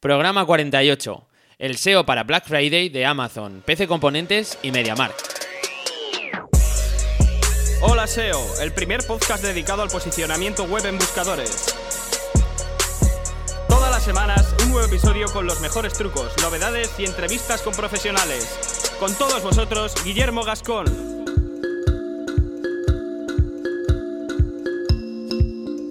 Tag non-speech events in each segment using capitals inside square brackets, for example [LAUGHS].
Programa 48. El SEO para Black Friday de Amazon, PC Componentes y MediaMark. Hola SEO, el primer podcast dedicado al posicionamiento web en buscadores. Todas las semanas un nuevo episodio con los mejores trucos, novedades y entrevistas con profesionales. Con todos vosotros, Guillermo Gascón.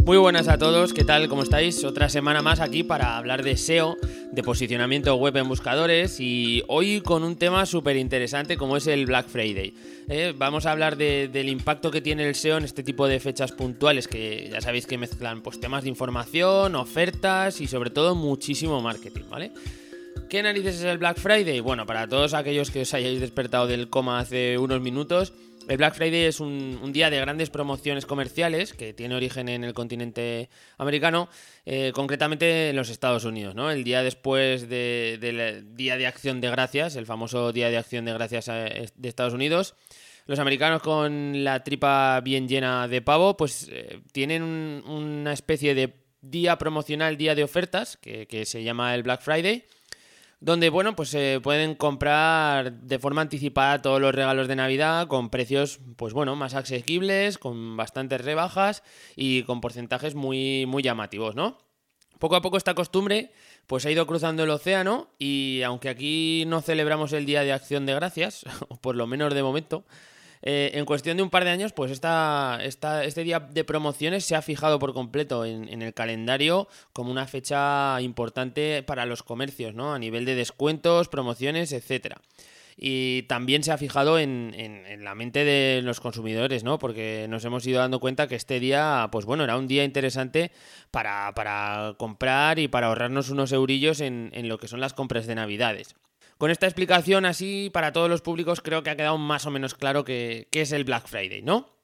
Muy buenas a todos, ¿qué tal? ¿Cómo estáis? Otra semana más aquí para hablar de SEO, de posicionamiento web en buscadores y hoy con un tema súper interesante como es el Black Friday. ¿eh? vamos a hablar del impacto que tiene el SEO en este tipo de fechas puntuales que ya sabéis que mezclan pues, temas de información, ofertas y sobre todo muchísimo marketing, ¿vale? ¿Qué narices es el Black Friday? Bueno, para todos aquellos que os hayáis despertado del coma hace unos minutos, el Black Friday es un, día de grandes promociones comerciales que tiene origen en el continente americano, eh, concretamente en los Estados Unidos, ¿no? El día después del Día de Acción de Gracias, el famoso Día de Acción de Gracias eh, de Estados Unidos. Los americanos con la tripa bien llena de pavo, pues eh, tienen una especie de día promocional, día de ofertas, que se llama el Black Friday donde bueno, pues se pueden comprar de forma anticipada todos los regalos de Navidad con precios pues bueno, más asequibles, con bastantes rebajas y con porcentajes muy muy llamativos, ¿no? Poco a poco esta costumbre pues ha ido cruzando el océano y aunque aquí no celebramos el Día de Acción de Gracias, [LAUGHS] o por lo menos de momento, eh, en cuestión de un par de años, pues esta, este día de promociones se ha fijado por completo en, el calendario como una fecha importante para los comercios, ¿no? A nivel de descuentos, promociones, etcétera. Y también se ha fijado en, la mente de los consumidores, ¿no? Porque nos hemos ido dando cuenta que este día, pues bueno, era un día interesante para, comprar y para ahorrarnos unos eurillos en lo que son las compras de Navidades. Con esta explicación así para todos los públicos creo que ha quedado más o menos claro qué es el Black Friday, ¿no?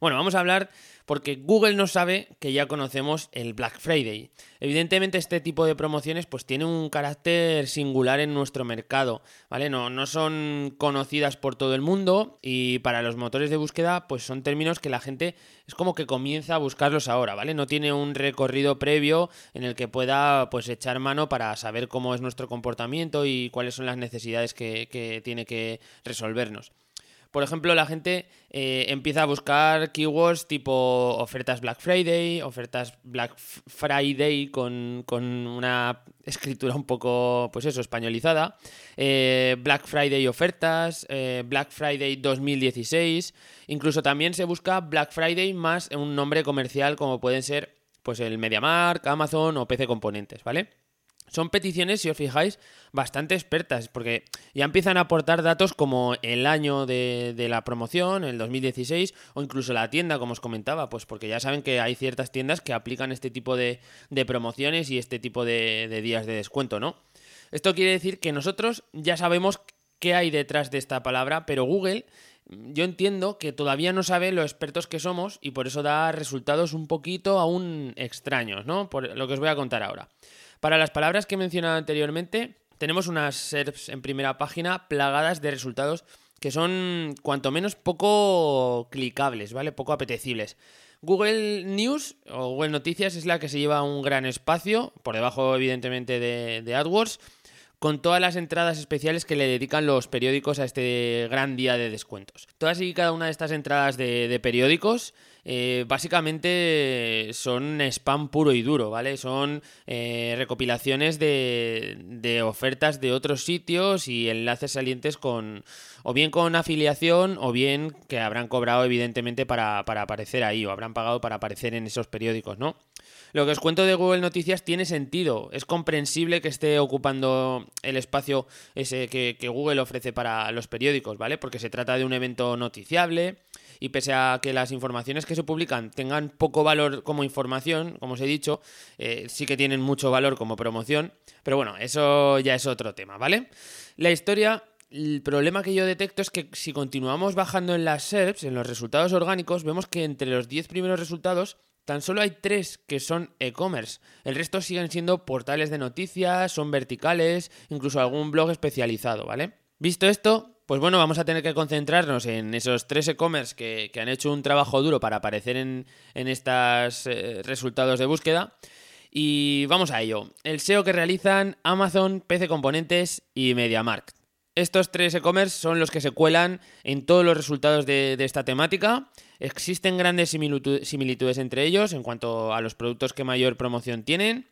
Bueno, vamos a hablar porque Google no sabe que ya conocemos el Black Friday. Evidentemente este tipo de promociones pues tiene un carácter singular en nuestro mercado, ¿vale? No, no son conocidas por todo el mundo y para los motores de búsqueda pues son términos que la gente es como que comienza a buscarlos ahora, ¿vale? No tiene un recorrido previo en el que pueda pues echar mano para saber cómo es nuestro comportamiento y cuáles son las necesidades que, que tiene que resolvernos. Por ejemplo, la gente eh, empieza a buscar keywords tipo ofertas Black Friday, ofertas Black Friday con, una escritura un poco, pues eso, españolizada, eh, Black Friday ofertas, eh, Black Friday 2016, incluso también se busca Black Friday más un nombre comercial como pueden ser pues el MediaMark, Amazon o PC Componentes, ¿vale? Son peticiones, si os fijáis, bastante expertas, porque ya empiezan a aportar datos como el año de, la promoción, el 2016, o incluso la tienda, como os comentaba, pues porque ya saben que hay ciertas tiendas que aplican este tipo de, promociones y este tipo de, de días de descuento, ¿no? Esto quiere decir que nosotros ya sabemos qué hay detrás de esta palabra, pero Google yo entiendo que todavía no sabe lo expertos que somos y por eso da resultados un poquito aún extraños, ¿no? Por lo que os voy a contar ahora. Para las palabras que he mencionado anteriormente, tenemos unas SERPs en primera página plagadas de resultados que son cuanto menos poco clicables, ¿vale? Poco apetecibles. Google News o Google Noticias es la que se lleva un gran espacio, por debajo evidentemente de, AdWords, con todas las entradas especiales que le dedican los periódicos a este gran día de descuentos. Todas y cada una de estas entradas de periódicos eh, básicamente son spam puro y duro, ¿vale? Son eh, recopilaciones de, ofertas de otros sitios y enlaces salientes con o bien con afiliación o bien que habrán cobrado evidentemente para, para aparecer ahí o habrán pagado para aparecer en esos periódicos, ¿no? Lo que os cuento de Google Noticias tiene sentido. Es comprensible que esté ocupando el espacio ese que, Google ofrece para los periódicos, ¿vale? Porque se trata de un evento noticiable y pese a que las informaciones que se publican tengan poco valor como información, como os he dicho, eh, sí que tienen mucho valor como promoción, pero bueno, eso ya es otro tema, ¿vale? La historia el problema que yo detecto es que si continuamos bajando en las SERPs, en los resultados orgánicos, vemos que entre los 10 primeros resultados tan solo hay 3 que son e-commerce. El resto siguen siendo portales de noticias, son verticales, incluso algún blog especializado, ¿vale? Visto esto, pues bueno, vamos a tener que concentrarnos en esos tres e-commerce que, han hecho un trabajo duro para aparecer en, estos eh, resultados de búsqueda. Y vamos a ello. El SEO que realizan Amazon, PC Componentes y MediaMarkt. Estos tres e-commerce son los que se cuelan en todos los resultados de, esta temática. Existen grandes similitudes entre ellos en cuanto a los productos que mayor promoción tienen.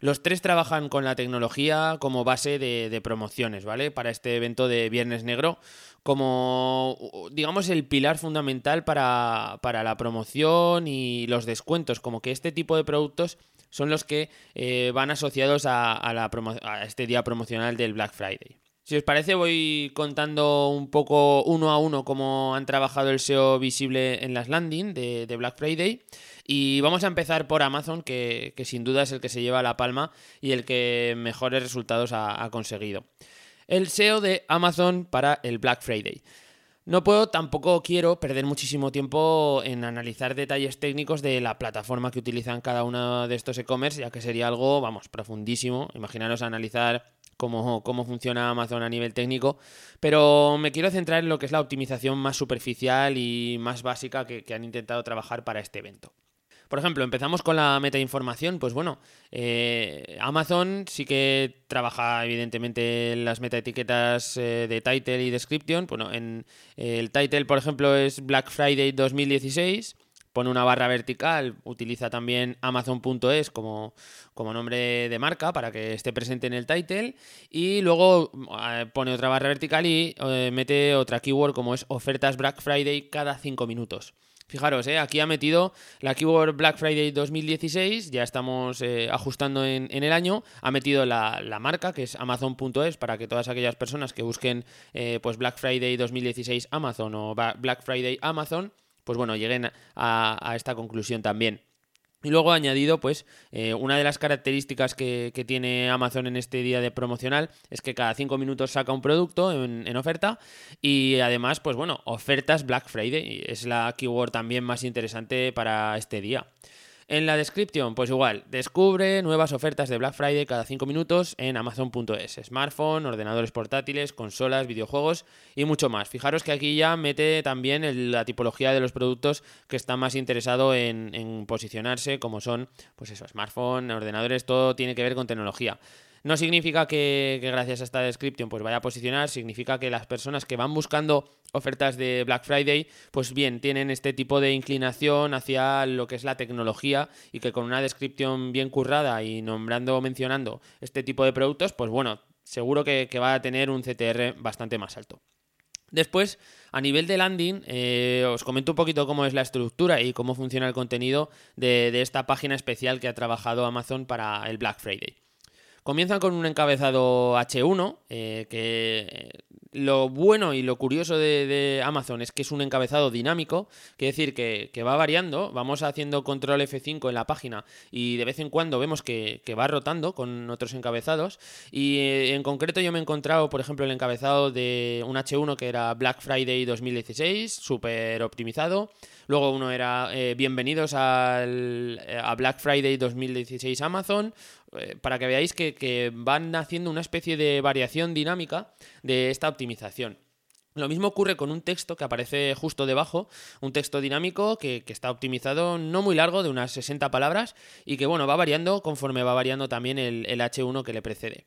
Los tres trabajan con la tecnología como base de, promociones, ¿vale? Para este evento de Viernes Negro, como, digamos, el pilar fundamental para, la promoción y los descuentos, como que este tipo de productos son los que eh, van asociados a, a este día promocional del Black Friday. Si os parece, voy contando un poco uno a uno cómo han trabajado el SEO visible en las landing de, Black Friday. Y vamos a empezar por Amazon, que, sin duda es el que se lleva la palma y el que mejores resultados ha, conseguido. El SEO de Amazon para el Black Friday. No puedo, tampoco quiero perder muchísimo tiempo en analizar detalles técnicos de la plataforma que utilizan cada uno de estos e-commerce, ya que sería algo, vamos, profundísimo. Imaginaros analizar cómo, cómo funciona Amazon a nivel técnico, pero me quiero centrar en lo que es la optimización más superficial y más básica que, han intentado trabajar para este evento. Por ejemplo, empezamos con la metainformación. Pues bueno, eh, Amazon sí que trabaja evidentemente en las metaetiquetas eh, de title y description. Bueno, en el title, por ejemplo, es Black Friday 2016 pone una barra vertical, utiliza también amazon.es como, como nombre de marca para que esté presente en el title y luego eh, pone otra barra vertical y eh, mete otra keyword como es ofertas Black Friday cada 5 minutos. Fijaros, eh, aquí ha metido la keyword Black Friday 2016, ya estamos ajustando en, el año, ha metido la, marca que es amazon.es para que todas aquellas personas que busquen pues Black Friday 2016 Amazon o Black Friday Amazon, pues bueno, lleguen a, esta conclusión también. Y luego añadido, pues, eh, una de las características que, tiene Amazon en este día de promocional es que cada cinco minutos saca un producto en, oferta y además, pues bueno, ofertas Black Friday es la keyword también más interesante para este día. En la descripción, pues igual, descubre nuevas ofertas de Black Friday cada 5 minutos en amazon.es, smartphone, ordenadores portátiles, consolas, videojuegos y mucho más. Fijaros que aquí ya mete también la tipología de los productos que está más interesado en, posicionarse, como son, pues eso, smartphone, ordenadores, todo tiene que ver con tecnología. No significa que, gracias a esta descripción pues vaya a posicionar, significa que las personas que van buscando ofertas de Black Friday, pues bien, tienen este tipo de inclinación hacia lo que es la tecnología y que con una descripción bien currada y nombrando o mencionando este tipo de productos, pues bueno, seguro que, va a tener un CTR bastante más alto. Después, a nivel de landing, eh, os comento un poquito cómo es la estructura y cómo funciona el contenido de esta página especial que ha trabajado Amazon para el Black Friday. Comienzan con un encabezado H1, eh, que eh, lo bueno y lo curioso de, Amazon es que es un encabezado dinámico, quiere decir que, va variando, vamos haciendo control F5 en la página y de vez en cuando vemos que, va rotando con otros encabezados y eh, en concreto yo me he encontrado, por ejemplo, el encabezado de un H1 que era Black Friday 2016, súper optimizado, luego uno era Bienvenidos al, a Black Friday 2016 Amazon, eh, para que veáis que, van haciendo una especie de variación dinámica de esta optimización. Lo mismo ocurre con un texto que aparece justo debajo, un texto dinámico que, está optimizado no muy largo, de unas 60 palabras, y que bueno, va variando conforme va variando también el, H1 que le precede.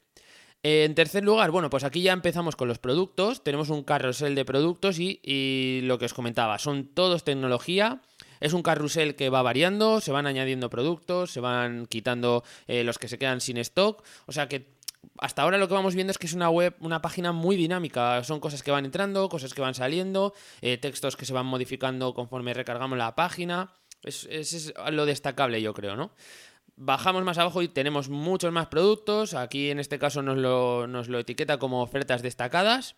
En tercer lugar, bueno, pues aquí ya empezamos con los productos, tenemos un carrusel de productos y lo que os comentaba, son todos tecnología, es un carrusel que va variando, se van añadiendo productos, se van quitando eh, los que se quedan sin stock. O sea que hasta ahora lo que vamos viendo es que es una web, una página muy dinámica. Son cosas que van entrando, cosas que van saliendo, eh, textos que se van modificando conforme recargamos la página. Eso es, lo destacable, yo creo, ¿no? Bajamos más abajo y tenemos muchos más productos. Aquí en este caso nos lo, nos lo etiqueta como ofertas destacadas.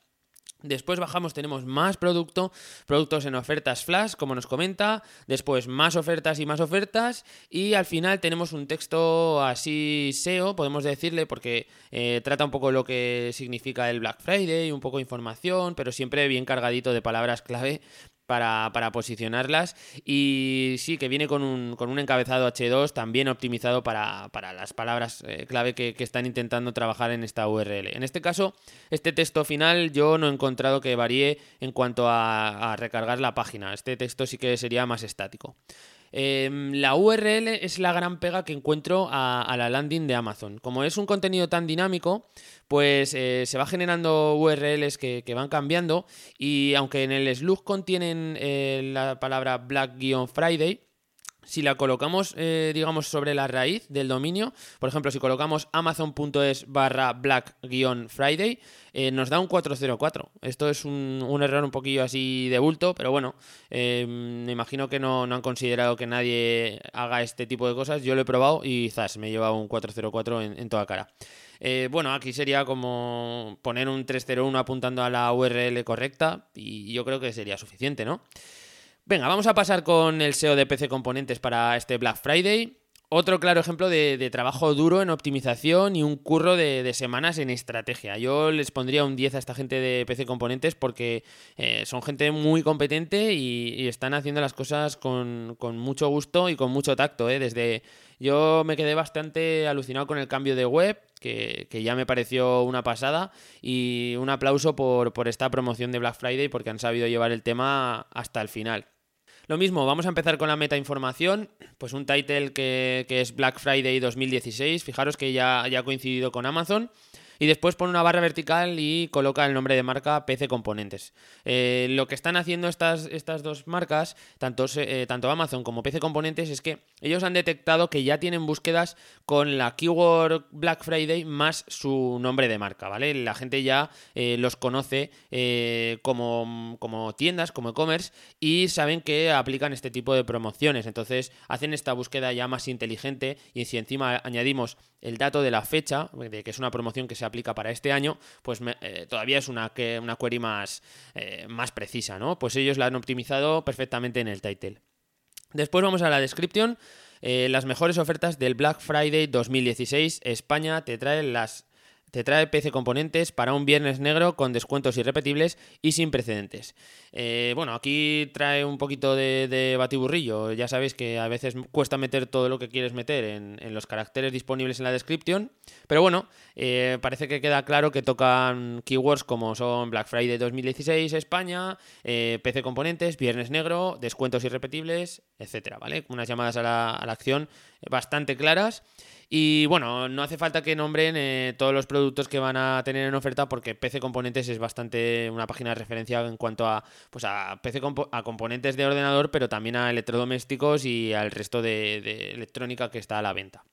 Después bajamos, tenemos más producto, productos en ofertas flash, como nos comenta. Después más ofertas y más ofertas. Y al final tenemos un texto así SEO, podemos decirle, porque eh, trata un poco lo que significa el Black Friday, un poco de información, pero siempre bien cargadito de palabras clave para, posicionarlas. Y sí, que viene con un, con un encabezado H2 también optimizado para, las palabras eh, clave que, están intentando trabajar en esta URL. En este caso, este texto final yo no he encontrado que varíe en cuanto a, recargar la página. Este texto sí que sería más estático. Em, la URL es la gran pega que encuentro a, la landing de Amazon. Como es un contenido tan dinámico, pues eh, se va generando URLs que, van cambiando y aunque en el slug contienen eh, la palabra Black-Friday, si la colocamos, eh, digamos, sobre la raíz del dominio, por ejemplo, si colocamos amazon.es barra black-friday, eh, nos da un 404. Esto es un, error un poquillo así de bulto, pero bueno, eh, me imagino que no, han considerado que nadie haga este tipo de cosas. Yo lo he probado y zas, me he llevado un 404 en, en toda cara. bueno, aquí sería como poner un 301 apuntando a la URL correcta y yo creo que sería suficiente, ¿no? Venga, vamos a pasar con el SEO de PC Componentes para este Black Friday. Otro claro ejemplo de, trabajo duro en optimización y un curro de, semanas en estrategia. Yo les pondría un 10 a esta gente de PC Componentes porque eh, son gente muy competente y, están haciendo las cosas con, mucho gusto y con mucho tacto. Eh. Desde yo me quedé bastante alucinado con el cambio de web, que, ya me pareció una pasada, y un aplauso por, por esta promoción de Black Friday porque han sabido llevar el tema hasta el final. Lo mismo, vamos a empezar con la meta información, pues un title que, que es Black Friday 2016, fijaros que ya, ya ha coincidido con Amazon y después pone una barra vertical y coloca el nombre de marca PC Componentes. Eh, lo que están haciendo estas, estas dos marcas, tanto, eh, tanto Amazon como PC Componentes, es que ellos han detectado que ya tienen búsquedas con la keyword Black Friday más su nombre de marca, ¿vale? La gente ya eh, los conoce como, como tiendas, como e-commerce y saben que aplican este tipo de promociones. Entonces hacen esta búsqueda ya más inteligente y si encima añadimos el dato de la fecha, de que es una promoción que se aplica para este año, pues eh, todavía es una, una query más, eh, más precisa, ¿no? Pues ellos la han optimizado perfectamente en el title. Después vamos a la descripción. Eh, las mejores ofertas del Black Friday 2016. España te trae las te trae PC Componentes para un viernes negro con descuentos irrepetibles y sin precedentes. Eh, bueno, aquí trae un poquito de, batiburrillo. Ya sabéis que a veces cuesta meter todo lo que quieres meter en, los caracteres disponibles en la descripción. Pero bueno, eh, parece que queda claro que tocan keywords como son Black Friday 2016 España, eh, PC Componentes, Viernes Negro, descuentos irrepetibles, etcétera, ¿vale? Unas llamadas a la, a la acción bastante claras. Y bueno, no hace falta que nombren eh, todos los productos que van a tener en oferta porque PC Componentes es bastante una página de referencia en cuanto a, pues a PC a componentes de ordenador, pero también a electrodomésticos y al resto de, electrónica que está a la venta.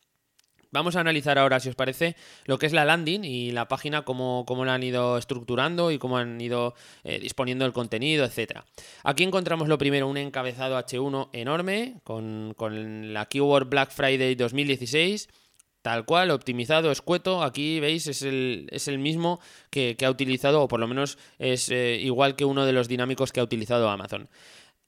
Vamos a analizar ahora, si os parece, lo que es la landing y la página, cómo, cómo la han ido estructurando y cómo han ido eh, disponiendo el contenido, etc. Aquí encontramos lo primero, un encabezado H1 enorme con, con la keyword Black Friday 2016 Tal cual, optimizado, escueto. Aquí veis, es el, es el mismo que, ha utilizado, o por lo menos es eh, igual que uno de los dinámicos que ha utilizado Amazon.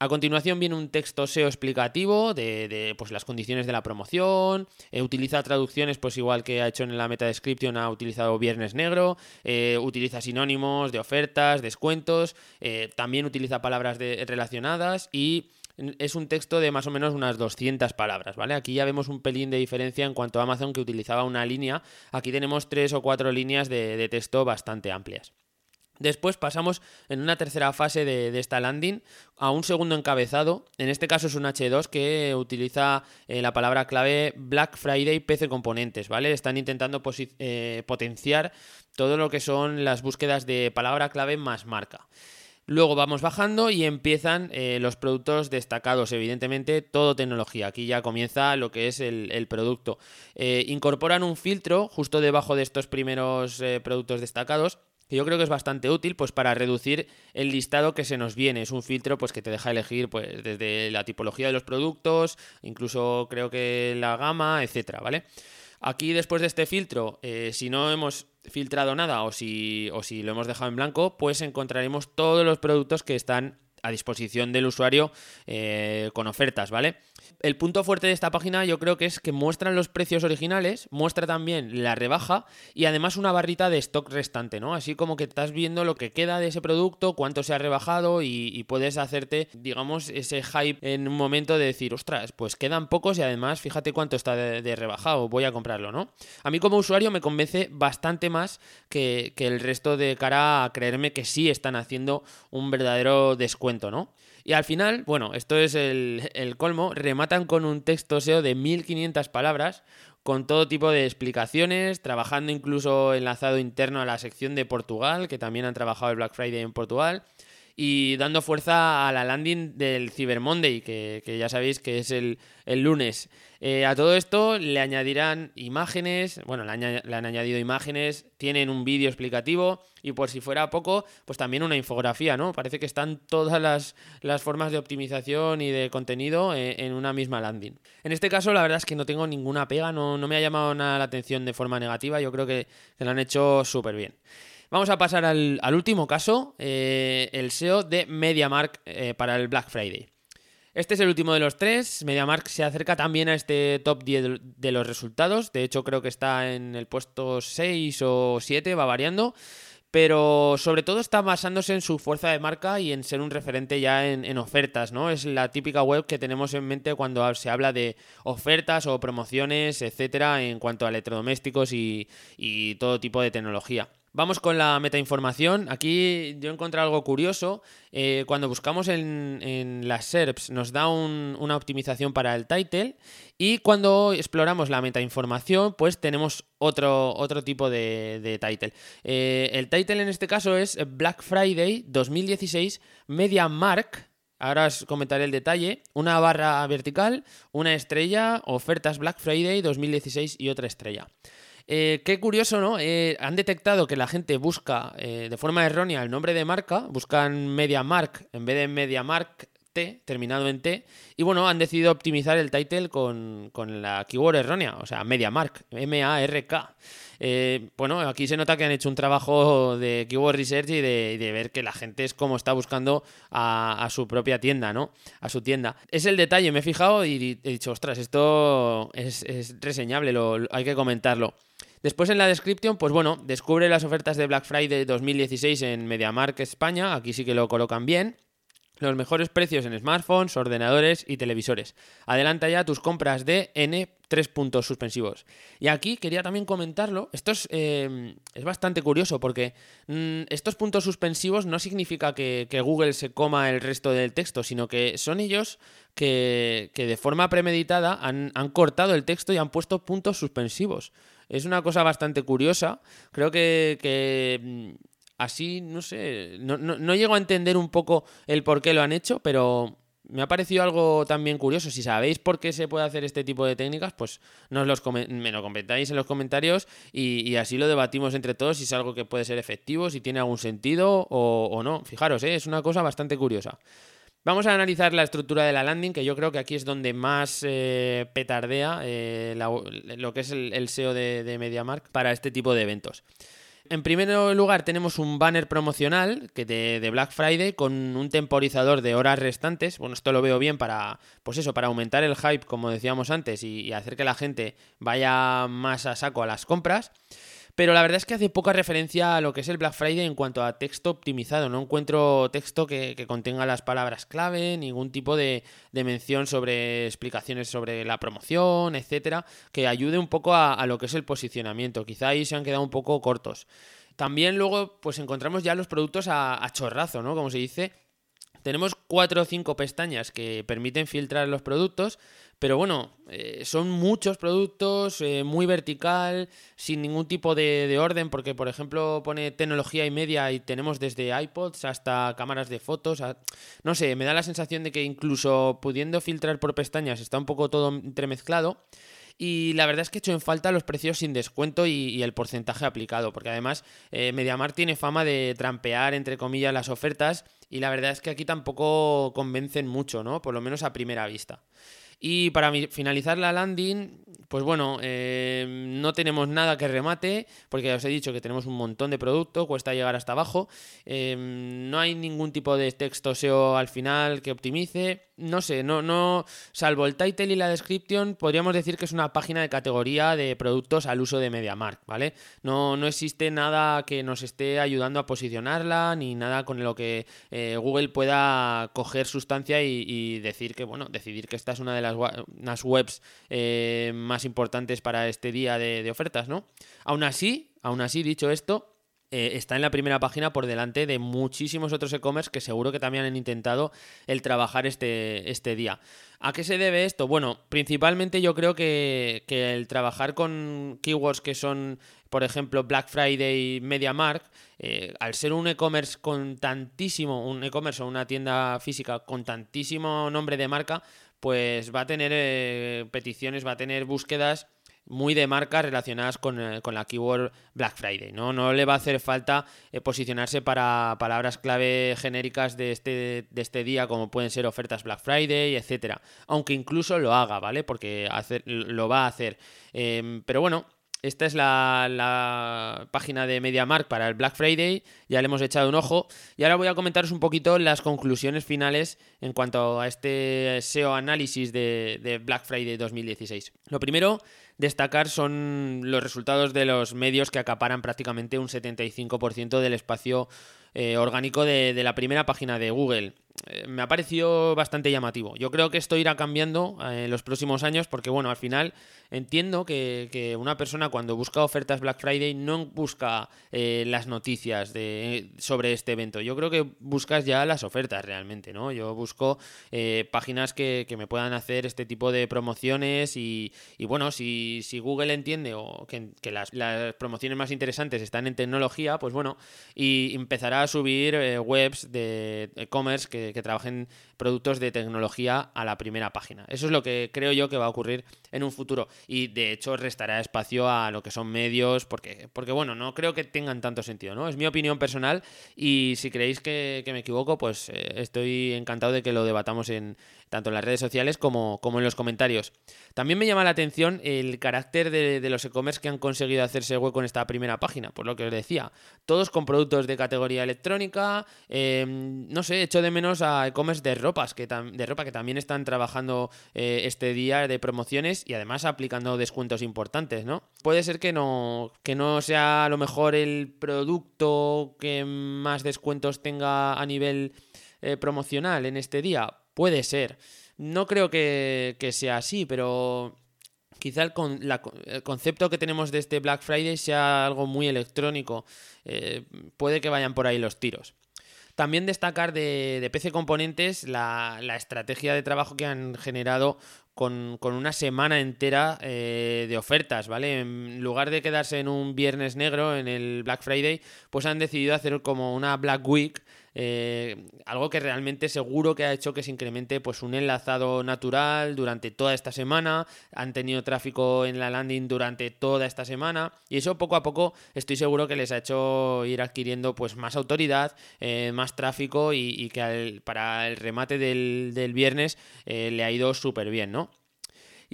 A continuación viene un texto SEO explicativo de, pues, las condiciones de la promoción, eh, utiliza traducciones pues igual que ha hecho en la meta description, ha utilizado Viernes Negro, eh, utiliza sinónimos de ofertas, descuentos, también utiliza palabras relacionadas y es un texto de más o menos unas 200 palabras, ¿vale? Aquí ya vemos un pelín de diferencia en cuanto a Amazon que utilizaba una línea. Aquí tenemos tres o cuatro líneas de, texto bastante amplias. Después pasamos en una tercera fase de, esta landing a un segundo encabezado. En este caso es un H2 que utiliza eh, la palabra clave Black Friday PC Componentes, ¿vale? Están intentando eh, potenciar todo lo que son las búsquedas de palabra clave más marca. Luego vamos bajando y empiezan eh, los productos destacados, evidentemente todo tecnología. Aquí ya comienza lo que es el, producto. Incorporan un filtro justo debajo de estos primeros productos destacados yo creo que es bastante útil pues para reducir el listado que se nos viene. Es un filtro pues que te deja elegir pues desde la tipología de los productos, incluso creo que la gama, etcétera, ¿vale? Aquí después de este filtro, si no hemos filtrado nada o si, o si lo hemos dejado en blanco, pues encontraremos todos los productos que están a disposición del usuario eh, con ofertas, ¿vale? El punto fuerte de esta página yo creo que es que muestran los precios originales, muestra también la rebaja y además una barrita de stock restante, ¿no? Así como que estás viendo lo que queda de ese producto, cuánto se ha rebajado y, puedes hacerte, digamos, ese hype en un momento de decir, ostras, pues quedan pocos y además fíjate cuánto está de, rebajado, voy a comprarlo, ¿no? A mí como usuario me convence bastante más que el resto de cara a creerme que sí están haciendo un verdadero descuento Y al final, bueno, esto es el, el colmo, rematan con un texto SEO de 1500 palabras, con todo tipo de explicaciones, trabajando incluso enlazado interno a la sección de Portugal, que también han trabajado el Black Friday en Portugal, y dando fuerza a la landing del Cyber Monday, que, ya sabéis que es el, lunes. Eh, a todo esto le añadirán imágenes, bueno, le, han añadido imágenes, tienen un vídeo explicativo y por si fuera poco, pues también una infografía, ¿no? Parece que están todas las, formas de optimización y de contenido eh, en, una misma landing. En este caso, la verdad es que no tengo ninguna pega, no, me ha llamado nada la atención de forma negativa, yo creo que, que lo han hecho súper bien. Vamos a pasar al, último caso, eh, el SEO de MediaMark eh, para el Black Friday. Este es el último de los tres. MediaMark se acerca también a este top 10 de los resultados. De hecho, creo que está en el puesto 6 o 7, va variando. Pero sobre todo está basándose en su fuerza de marca y en ser un referente ya en, ofertas, ¿no? Es la típica web que tenemos en mente cuando se habla de ofertas o promociones, etcétera, en cuanto a electrodomésticos y todo tipo de tecnología. Vamos con la metainformación. Aquí yo encontré algo curioso. Eh, cuando buscamos en, las SERPs nos da una optimización para el title y cuando exploramos la metainformación pues tenemos otro, otro tipo de, title. Eh, el title en este caso es Black Friday 2016 Media Mark. Ahora os comentaré el detalle. Una barra vertical, una estrella, ofertas Black Friday 2016 y otra estrella. Eh, qué curioso, ¿no? Eh, han detectado que la gente busca eh, de forma errónea el nombre de marca, buscan MediaMark en vez de MediaMark T, terminado en T, y bueno, han decidido optimizar el title con, la keyword errónea, o sea, MediaMark, M-A-R-K. bueno, aquí se nota que han hecho un trabajo de keyword research y de, ver que la gente es como está buscando a, su propia tienda, ¿no? A su tienda. Es el detalle, me he fijado y he dicho, ostras, esto es, reseñable, hay que comentarlo. Después en la descripción, pues bueno, descubre las ofertas de Black Friday 2016 en MediaMark España, aquí sí que lo colocan bien. Los mejores precios en smartphones, ordenadores y televisores. Adelanta ya tus compras de N tres puntos suspensivos. Y aquí quería también comentarlo. Esto es, eh, bastante curioso porque mm, estos puntos suspensivos no significa que, Google se coma el resto del texto, sino que son ellos que, de forma premeditada han, cortado el texto y han puesto puntos suspensivos. Es una cosa bastante curiosa. Creo que, mm, así, no sé, no, no, llego a entender un poco el por qué lo han hecho, pero me ha parecido algo también curioso. Si sabéis por qué se puede hacer este tipo de técnicas, pues nos los me lo comentáis en los comentarios y, así lo debatimos entre todos si es algo que puede ser efectivo, si tiene algún sentido o, no. Fijaros, ¿eh? es una cosa bastante curiosa. Vamos a analizar la estructura de la landing, que yo creo que aquí es donde más eh, petardea eh, lo que es el, SEO de, MediaMark para este tipo de eventos. En primer lugar tenemos un banner promocional que de, Black Friday con un temporizador de horas restantes. Bueno, esto lo veo bien para, pues eso, para aumentar el hype, como decíamos antes, y hacer que la gente vaya más a saco a las compras. Pero la verdad es que hace poca referencia a lo que es el Black Friday en cuanto a texto optimizado. No encuentro texto que, contenga las palabras clave, ningún tipo de, mención sobre explicaciones sobre la promoción, etcétera, que ayude un poco a, lo que es el posicionamiento. Quizá ahí se han quedado un poco cortos. También luego, pues encontramos ya los productos a, a chorrazo, ¿no? Como se dice. Tenemos cuatro o cinco pestañas que permiten filtrar los productos, pero bueno, eh, son muchos productos, eh, muy vertical, sin ningún tipo de, orden, porque por ejemplo pone tecnología y media y tenemos desde iPods hasta cámaras de fotos. no sé, me da la sensación de que incluso pudiendo filtrar por pestañas está un poco todo entremezclado. Y la verdad es que he hecho en falta los precios sin descuento y, el porcentaje aplicado, porque además eh, MediaMar tiene fama de trampear, entre comillas, las ofertas, y la verdad es que aquí tampoco convencen mucho, ¿no? Por lo menos a primera vista. Y para finalizar la landing, pues bueno, eh, no tenemos nada que remate, porque ya os he dicho que tenemos un montón de producto, cuesta llegar hasta abajo. Eh, no hay ningún tipo de texto SEO al final que optimice no sé, no, no, salvo el title y la description, podríamos decir que es una página de categoría de productos al uso de MediaMark, ¿vale? No, no existe nada que nos esté ayudando a posicionarla, ni nada con lo que eh, Google pueda coger sustancia y, decir que, bueno, decidir que esta es una de las, webs eh, importantes para este día de, ofertas, ¿no? Aún así, aún así, dicho esto, eh, está en la primera página por delante de muchísimos otros e-commerce que seguro que también han intentado el trabajar este, este día. ¿A qué se debe esto? Bueno, principalmente yo creo que, el trabajar con keywords que son, por ejemplo, Black Friday, MediaMark, eh, al ser un e-commerce con tantísimo, un e-commerce o una tienda física con tantísimo nombre de marca, pues va a tener eh, peticiones, va a tener búsquedas muy de marcas relacionadas eh, con, la keyword Black Friday. ¿no? no le va a hacer falta eh, posicionarse para palabras clave genéricas de este, de este día, como pueden ser ofertas Black Friday, etcétera. Aunque incluso lo haga, ¿vale? Porque lo va a hacer. Em, pero bueno, esta es la, página de MediaMark para el Black Friday, ya le hemos echado un ojo y ahora voy a comentaros un poquito las conclusiones finales en cuanto a este SEO análisis de, Black Friday 2016. Lo primero destacar son los resultados de los medios que acaparan prácticamente un 75% del espacio eh, orgánico de, la primera página de Google. Eh, me ha parecido bastante llamativo. Yo creo que esto irá cambiando eh, en los próximos años porque, bueno, al final entiendo que, una persona cuando busca ofertas Black Friday no busca las noticias de, sobre este evento. Yo creo que buscas ya las ofertas realmente, ¿no? Yo busco páginas que, me puedan hacer este tipo de promociones y, bueno, si, si, Google entiende o que, las, las, promociones más interesantes están en tecnología, pues bueno, y empezará a subir eh, webs de e-commerce que, que, trabajen productos de tecnología a la primera página. Eso es lo que creo yo que va a ocurrir en un futuro. Y de hecho restará espacio a lo que son medios, porque, porque bueno, no creo que tengan tanto sentido, ¿no? Es mi opinión personal y si creéis que, me equivoco, pues eh, estoy encantado de que lo debatamos en, tanto en las redes sociales como, como en los comentarios. También me llama la atención el carácter de, los e-commerce que han conseguido hacerse hueco en esta primera página, por lo que os decía. Todos con productos de categoría electrónica, em, no sé, echo de menos a e-commerce de ropas, que de ropa que también están trabajando eh, este día de promociones y además aplicando descuentos importantes, ¿no? Puede ser que no, que no sea a lo mejor el producto que más descuentos tenga a nivel eh, promocional en este día Puede ser. No creo que, sea así, pero quizá el, concepto que tenemos de este Black Friday sea algo muy electrónico. Eh, puede que vayan por ahí los tiros. También destacar de, PC Componentes la, estrategia de trabajo que han generado con, una semana entera eh, de ofertas, ¿vale? En lugar de quedarse en un viernes negro, en el Black Friday, pues han decidido hacer como una Black Week eh, algo que realmente seguro que ha hecho que se incremente pues un enlazado natural durante toda esta semana, han tenido tráfico en la landing durante toda esta semana y eso poco a poco estoy seguro que les ha hecho ir adquiriendo pues más autoridad, eh, más tráfico y, que para el remate del, viernes eh, le ha ido súper bien, ¿no?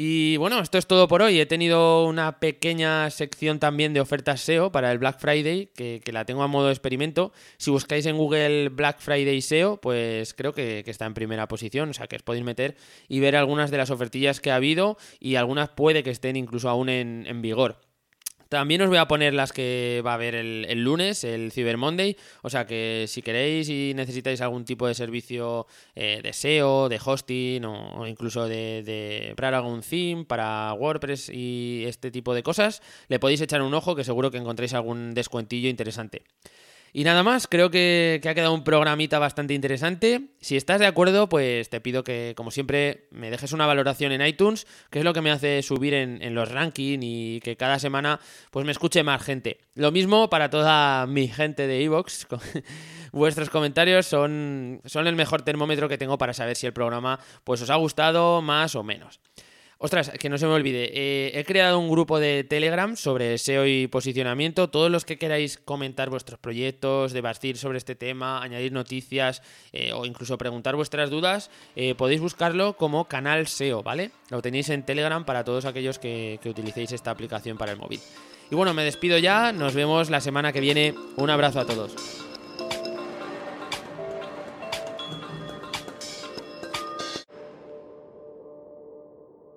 Y bueno, esto es todo por hoy. He tenido una pequeña sección también de ofertas SEO para el Black Friday, que, la tengo a modo de experimento. Si buscáis en Google Black Friday SEO, pues creo que, está en primera posición, o sea que os podéis meter y ver algunas de las ofertillas que ha habido y algunas puede que estén incluso aún en vigor. También os voy a poner las que va a haber el, lunes, el Cyber Monday. O sea que si queréis y necesitáis algún tipo de servicio eh, de SEO, de hosting o, incluso de, de algún theme para WordPress y este tipo de cosas, le podéis echar un ojo que seguro que encontréis algún descuentillo interesante. Y nada más, creo que, ha quedado un programita bastante interesante. Si estás de acuerdo, pues te pido que, como siempre, me dejes una valoración en iTunes, que es lo que me hace subir en, los rankings y que cada semana pues me escuche más gente. Lo mismo para toda mi gente de Evox. [LAUGHS] Vuestros comentarios son, son el mejor termómetro que tengo para saber si el programa pues os ha gustado más o menos. Ostras, que no se me olvide, eh, he creado un grupo de Telegram sobre SEO y posicionamiento. Todos los que queráis comentar vuestros proyectos, debatir sobre este tema, añadir noticias eh, o incluso preguntar vuestras dudas, eh, podéis buscarlo como canal SEO, ¿vale? Lo tenéis en Telegram para todos aquellos que, que utilicéis esta aplicación para el móvil. Y bueno, me despido ya, nos vemos la semana que viene. Un abrazo a todos.